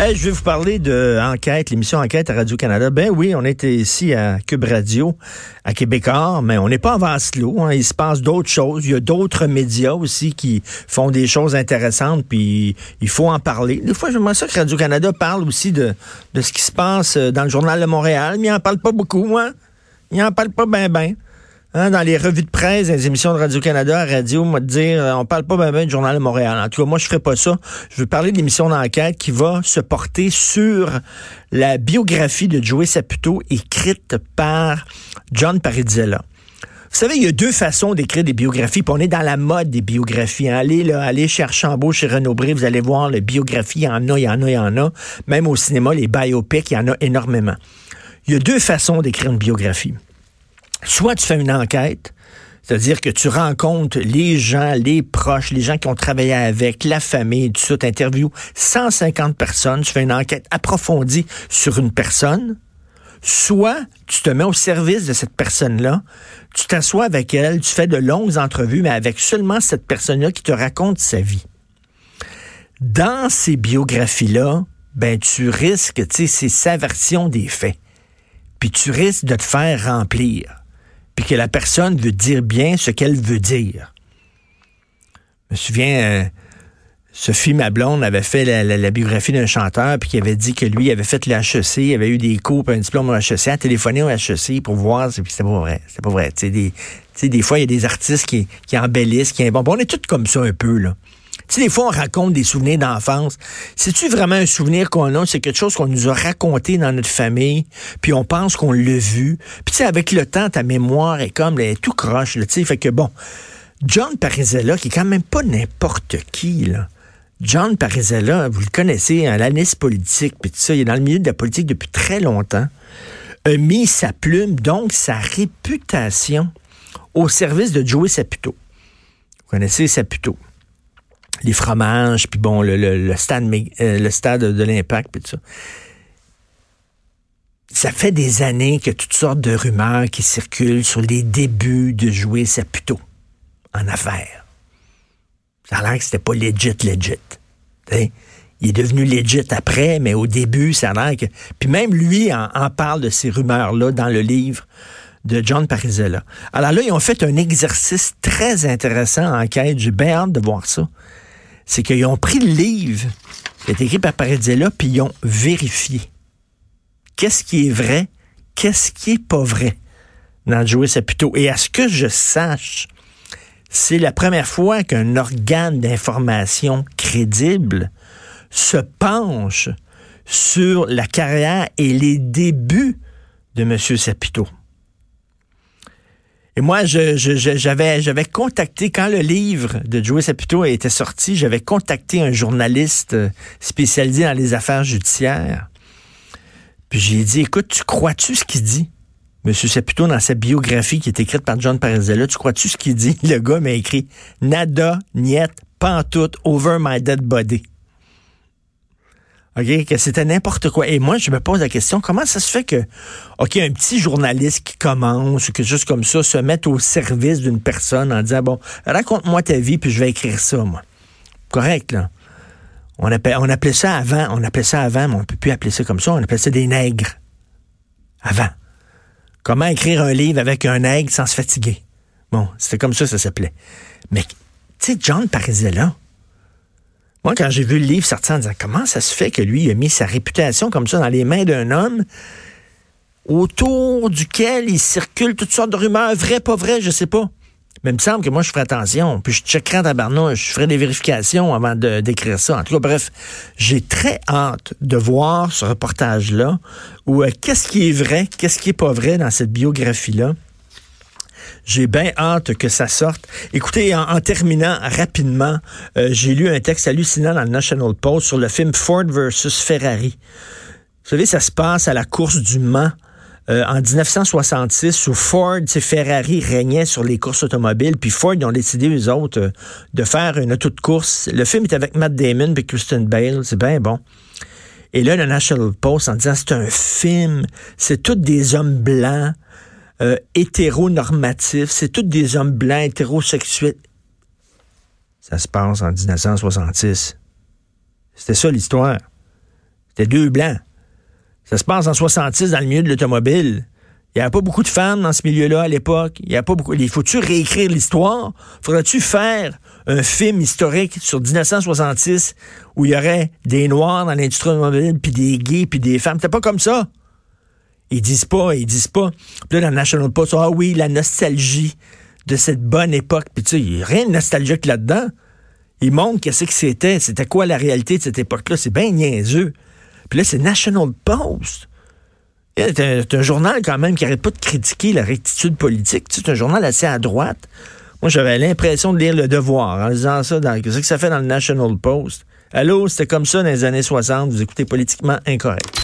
Hey, je vais vous parler de Enquête, l'émission Enquête à Radio-Canada. Ben oui, on était ici à Cube Radio, à Québécois, mais on n'est pas en Vasselot. Hein. Il se passe d'autres choses. Il y a d'autres médias aussi qui font des choses intéressantes, puis il faut en parler. Des fois, j'aimerais ça que Radio-Canada parle aussi de, de ce qui se passe dans le Journal de Montréal, mais il n'en parle pas beaucoup, hein? Il n'en parle pas ben ben. Hein, dans les revues de presse, les émissions de Radio-Canada, radio, on va te dire, euh, on parle pas bien du Journal de Montréal. En tout cas, moi, je ferai pas ça. Je veux parler de l'émission d'enquête qui va se porter sur la biographie de Joey Saputo écrite par John Paridzella. Vous savez, il y a deux façons d'écrire des biographies, puis on est dans la mode des biographies. Allez, là, allez en beau chez Renaud Bré, vous allez voir, les biographies, il y en a, il y en a, il y en a. Même au cinéma, les biopics, il y en a énormément. Il y a deux façons d'écrire une biographie soit tu fais une enquête, c'est-à-dire que tu rencontres les gens, les proches, les gens qui ont travaillé avec, la famille, tout ça, tu interviews 150 personnes, tu fais une enquête approfondie sur une personne, soit tu te mets au service de cette personne-là, tu t'assois avec elle, tu fais de longues entrevues, mais avec seulement cette personne-là qui te raconte sa vie. Dans ces biographies-là, ben tu risques, tu sais, c'est sa version des faits. Puis tu risques de te faire remplir puis que la personne veut dire bien ce qu'elle veut dire. Je me souviens, euh, Sophie Mablonde avait fait la, biographie d'un chanteur, puis qui avait dit que lui avait fait l'HEC, il avait eu des cours, un diplôme au HEC, a téléphoné au HEC pour voir, puis c'était pas vrai, c'était pas vrai. Tu sais, des, fois, il y a des artistes qui, qui embellissent, qui bon, on est tous comme ça un peu, là. Tu sais, des fois, on raconte des souvenirs d'enfance. C'est-tu vraiment un souvenir qu'on a? C'est quelque chose qu'on nous a raconté dans notre famille, puis on pense qu'on l'a vu? Puis tu sais, avec le temps, ta mémoire est comme, elle est tout croche, tu sais. Fait que bon, John Parizella, qui est quand même pas n'importe qui, là. John Parizella, vous le connaissez, hein, l'analyse politique, puis tout ça, il est dans le milieu de la politique depuis très longtemps, a mis sa plume, donc sa réputation, au service de Joey Saputo. Vous connaissez Saputo? Les fromages, puis bon, le, le, stade, euh, le stade de l'Impact, puis tout ça. Ça fait des années a toutes sortes de rumeurs qui circulent sur les débuts de jouer Saputo en affaires. Ça a l'air que c'était pas legit, legit. Il est devenu legit après, mais au début, ça a l'air que... Puis même lui en, en parle de ces rumeurs-là dans le livre de John Parizella. Alors là, ils ont fait un exercice très intéressant en enquête. J'ai bien hâte de voir ça c'est qu'ils ont pris le livre qui est écrit par Paradella, puis ils ont vérifié. Qu'est-ce qui est vrai? Qu'est-ce qui est pas vrai dans Joey Saputo? Et à ce que je sache, c'est la première fois qu'un organe d'information crédible se penche sur la carrière et les débuts de M. Sapito. Et moi, j'avais, contacté, quand le livre de Joey Saputo était sorti, j'avais contacté un journaliste euh, spécialisé dans les affaires judiciaires. Puis j'ai dit, écoute, tu crois-tu ce qu'il dit? Monsieur Saputo, dans sa biographie qui est écrite par John Parizella, tu crois-tu ce qu'il dit? Le gars m'a écrit Nada, niet, pantoute, over my dead body. OK, que c'était n'importe quoi. Et moi, je me pose la question, comment ça se fait que, OK, un petit journaliste qui commence ou quelque chose comme ça se mette au service d'une personne en disant, bon, raconte-moi ta vie, puis je vais écrire ça, moi. Correct, là. On appelait, on appelait ça avant, on appelait ça avant, mais on peut plus appeler ça comme ça, on appelait ça des nègres. Avant. Comment écrire un livre avec un nègre sans se fatiguer? Bon, c'était comme ça, ça s'appelait. Mais, tu sais, John Parizella, moi, quand j'ai vu le livre sortir en disant comment ça se fait que lui a mis sa réputation comme ça dans les mains d'un homme autour duquel il circule toutes sortes de rumeurs, vraies, pas vraies, je sais pas. Mais il me semble que moi, je ferai attention. Puis je checkerai en je ferai des vérifications avant d'écrire ça. En tout cas, bref, j'ai très hâte de voir ce reportage-là où euh, qu'est-ce qui est vrai, qu'est-ce qui est pas vrai dans cette biographie-là. J'ai bien hâte que ça sorte. Écoutez, en, terminant rapidement, euh, j'ai lu un texte hallucinant dans le National Post sur le film Ford versus Ferrari. Vous savez, ça se passe à la course du Mans. Euh, en 1966, où Ford, et Ferrari régnaient sur les courses automobiles, puis Ford, ils ont décidé, eux autres, euh, de faire une auto de course. Le film est avec Matt Damon et Kristen Bale, c'est bien bon. Et là, le National Post, en disant, c'est un film, c'est tous des hommes blancs, euh, hétéronormatifs, c'est tous des hommes blancs hétérosexuels. Ça se passe en 1966. C'était ça l'histoire. C'était deux blancs. Ça se passe en 66 dans le milieu de l'automobile. Il n'y avait pas beaucoup de femmes dans ce milieu-là à l'époque. Il y a pas beaucoup. Il faut-tu réécrire l'histoire? Faudrait-tu faire un film historique sur 1966 où il y aurait des noirs dans l'industrie automobile, puis des gays, puis des femmes? C'était pas comme ça. Ils disent pas, ils disent pas. Puis là, dans National Post, ah oui, la nostalgie de cette bonne époque. Puis tu sais, il n'y a rien de nostalgique là-dedans. Ils montrent qu'est-ce que c'était. C'était quoi la réalité de cette époque-là. C'est bien niaiseux. Puis là, c'est National Post. C'est un, journal quand même qui n'arrête pas de critiquer la rectitude politique. C'est un journal assez à droite. Moi, j'avais l'impression de lire Le Devoir en lisant ça. Qu'est-ce que ça fait dans le National Post? Allô, c'était comme ça dans les années 60. Vous écoutez politiquement incorrect.